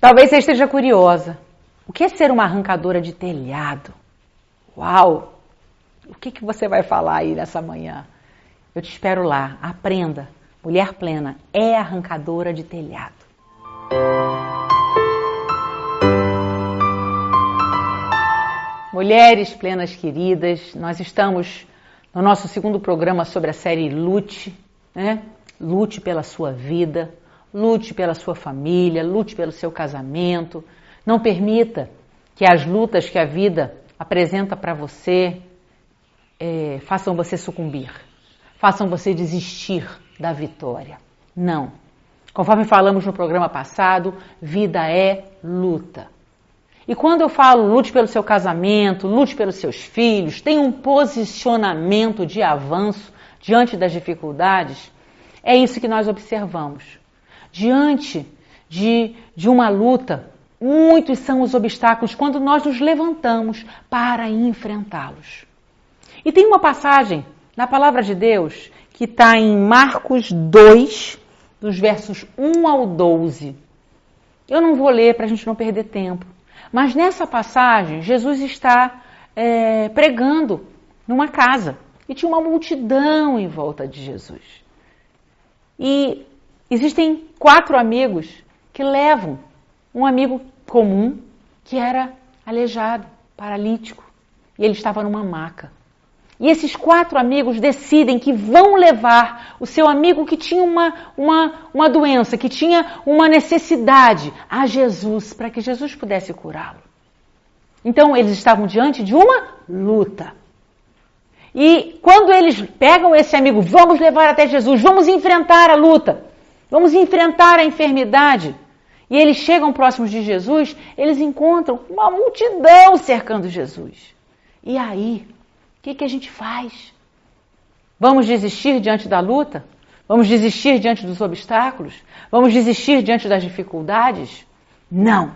Talvez você esteja curiosa. O que é ser uma arrancadora de telhado? Uau! O que, que você vai falar aí nessa manhã? Eu te espero lá. Aprenda. Mulher plena é arrancadora de telhado. Mulheres plenas queridas, nós estamos no nosso segundo programa sobre a série Lute, né? Lute pela sua vida, lute pela sua família, lute pelo seu casamento. Não permita que as lutas que a vida apresenta para você é, façam você sucumbir, façam você desistir da vitória. Não. Conforme falamos no programa passado, vida é luta. E quando eu falo lute pelo seu casamento, lute pelos seus filhos, tenha um posicionamento de avanço diante das dificuldades, é isso que nós observamos. Diante de, de uma luta, muitos são os obstáculos quando nós nos levantamos para enfrentá-los. E tem uma passagem na palavra de Deus que está em Marcos 2, dos versos 1 ao 12. Eu não vou ler para a gente não perder tempo. Mas nessa passagem, Jesus está é, pregando numa casa e tinha uma multidão em volta de Jesus. E existem quatro amigos que levam um amigo comum que era aleijado, paralítico, e ele estava numa maca. E esses quatro amigos decidem que vão levar o seu amigo que tinha uma, uma, uma doença, que tinha uma necessidade, a Jesus, para que Jesus pudesse curá-lo. Então eles estavam diante de uma luta. E quando eles pegam esse amigo, vamos levar até Jesus, vamos enfrentar a luta, vamos enfrentar a enfermidade. E eles chegam próximos de Jesus, eles encontram uma multidão cercando Jesus. E aí, o que, que a gente faz? Vamos desistir diante da luta? Vamos desistir diante dos obstáculos? Vamos desistir diante das dificuldades? Não.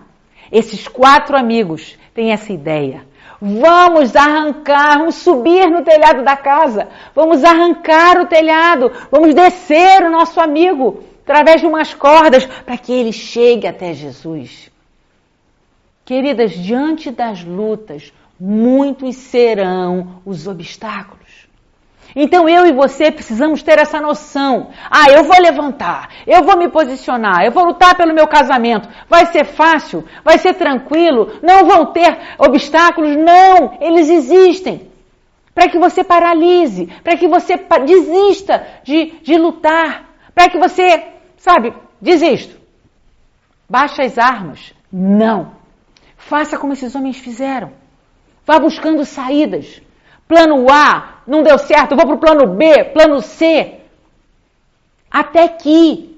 Esses quatro amigos têm essa ideia. Vamos arrancar, vamos subir no telhado da casa, vamos arrancar o telhado, vamos descer o nosso amigo através de umas cordas para que ele chegue até Jesus. Queridas, diante das lutas, muitos serão os obstáculos. Então eu e você precisamos ter essa noção. Ah, eu vou levantar, eu vou me posicionar, eu vou lutar pelo meu casamento. Vai ser fácil? Vai ser tranquilo? Não vão ter obstáculos? Não, eles existem. Para que você paralise, para que você desista de, de lutar, para que você, sabe, desisto. Baixa as armas. Não. Faça como esses homens fizeram. Vá buscando saídas. Plano A não deu certo, vou para o plano B, plano C. Até que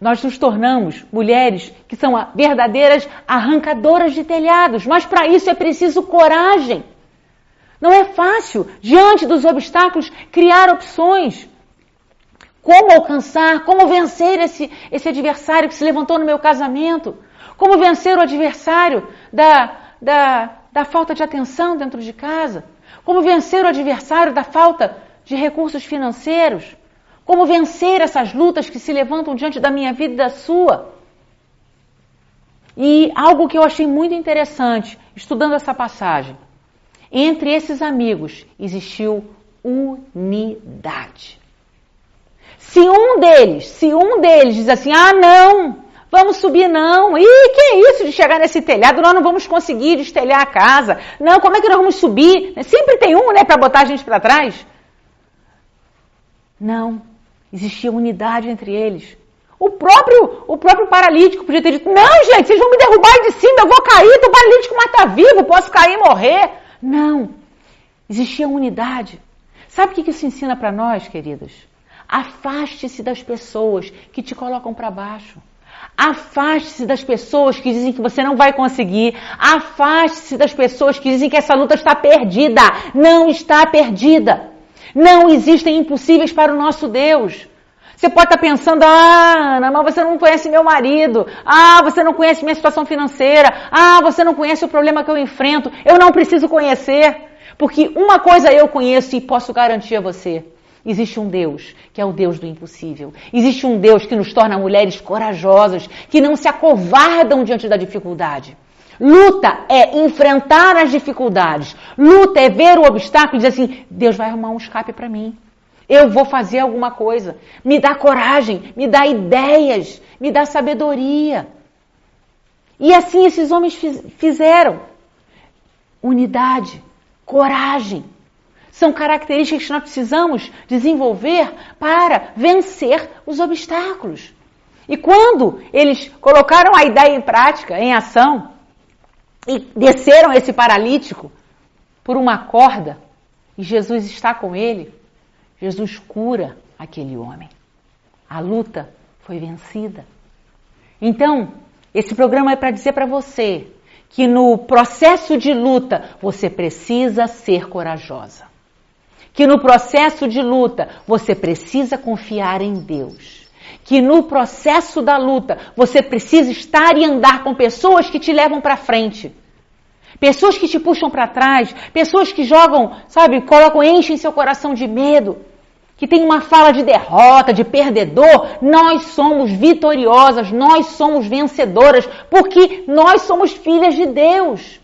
nós nos tornamos mulheres que são verdadeiras arrancadoras de telhados. Mas para isso é preciso coragem. Não é fácil, diante dos obstáculos, criar opções. Como alcançar, como vencer esse, esse adversário que se levantou no meu casamento? Como vencer o adversário da, da, da falta de atenção dentro de casa? Como vencer o adversário da falta de recursos financeiros? Como vencer essas lutas que se levantam diante da minha vida e da sua? E algo que eu achei muito interessante, estudando essa passagem. Entre esses amigos existiu unidade. Se um deles, se um deles diz assim: "Ah, não, Vamos subir, não. Ih, que é isso de chegar nesse telhado? Nós não vamos conseguir destelhar a casa. Não, como é que nós vamos subir? Sempre tem um, né, para botar a gente para trás. Não. Existia unidade entre eles. O próprio, o próprio paralítico podia ter dito: Não, gente, vocês vão me derrubar de cima, eu vou cair, o paralítico mata vivo, posso cair e morrer. Não. Existia unidade. Sabe o que isso ensina para nós, queridas? Afaste-se das pessoas que te colocam para baixo. Afaste-se das pessoas que dizem que você não vai conseguir. Afaste-se das pessoas que dizem que essa luta está perdida. Não está perdida. Não existem impossíveis para o nosso Deus. Você pode estar pensando, ah, Ana, mas você não conhece meu marido. Ah, você não conhece minha situação financeira. Ah, você não conhece o problema que eu enfrento. Eu não preciso conhecer. Porque uma coisa eu conheço e posso garantir a você. Existe um Deus que é o Deus do impossível. Existe um Deus que nos torna mulheres corajosas, que não se acovardam diante da dificuldade. Luta é enfrentar as dificuldades. Luta é ver o obstáculo e dizer assim: Deus vai arrumar um escape para mim. Eu vou fazer alguma coisa. Me dá coragem, me dá ideias, me dá sabedoria. E assim esses homens fizeram. Unidade, coragem. São características que nós precisamos desenvolver para vencer os obstáculos. E quando eles colocaram a ideia em prática, em ação, e desceram esse paralítico por uma corda, e Jesus está com ele, Jesus cura aquele homem. A luta foi vencida. Então, esse programa é para dizer para você que no processo de luta você precisa ser corajosa. Que no processo de luta você precisa confiar em Deus. Que no processo da luta você precisa estar e andar com pessoas que te levam para frente. Pessoas que te puxam para trás, pessoas que jogam, sabe, colocam, enchem seu coração de medo que tem uma fala de derrota, de perdedor, nós somos vitoriosas, nós somos vencedoras, porque nós somos filhas de Deus.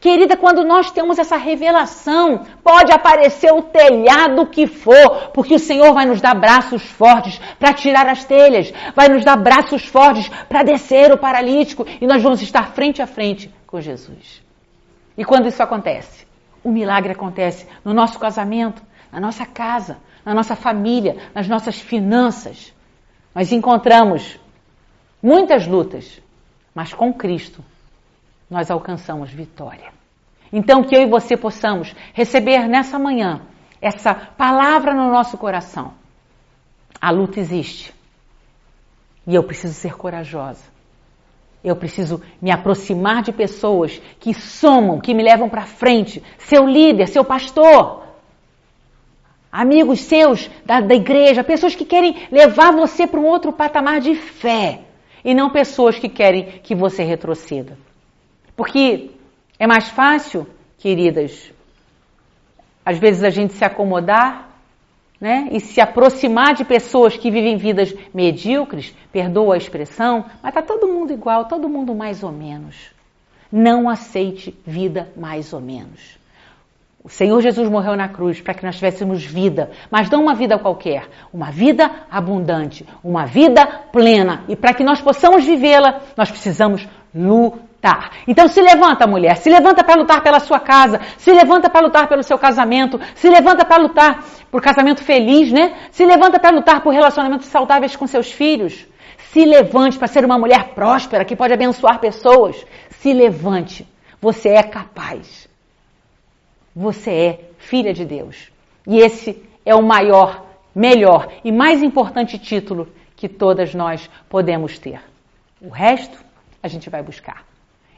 Querida, quando nós temos essa revelação, pode aparecer o telhado que for, porque o Senhor vai nos dar braços fortes para tirar as telhas, vai nos dar braços fortes para descer o paralítico e nós vamos estar frente a frente com Jesus. E quando isso acontece? O milagre acontece no nosso casamento, na nossa casa, na nossa família, nas nossas finanças. Nós encontramos muitas lutas, mas com Cristo nós alcançamos vitória. Então, que eu e você possamos receber nessa manhã essa palavra no nosso coração. A luta existe. E eu preciso ser corajosa. Eu preciso me aproximar de pessoas que somam, que me levam para frente. Seu líder, seu pastor, amigos seus da, da igreja, pessoas que querem levar você para um outro patamar de fé e não pessoas que querem que você retroceda. Porque é mais fácil, queridas, às vezes a gente se acomodar né, e se aproximar de pessoas que vivem vidas medíocres, perdoa a expressão, mas está todo mundo igual, todo mundo mais ou menos. Não aceite vida mais ou menos. O Senhor Jesus morreu na cruz para que nós tivéssemos vida, mas não uma vida qualquer, uma vida abundante, uma vida plena. E para que nós possamos vivê-la, nós precisamos lutar. Então se levanta, mulher, se levanta para lutar pela sua casa, se levanta para lutar pelo seu casamento, se levanta para lutar por casamento feliz, né? Se levanta para lutar por relacionamentos saudáveis com seus filhos. Se levante para ser uma mulher próspera que pode abençoar pessoas. Se levante. Você é capaz. Você é filha de Deus. E esse é o maior, melhor e mais importante título que todas nós podemos ter. O resto a gente vai buscar.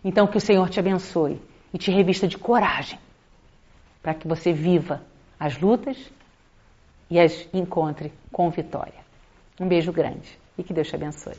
Então que o Senhor te abençoe e te revista de coragem para que você viva as lutas e as encontre com vitória. Um beijo grande e que Deus te abençoe.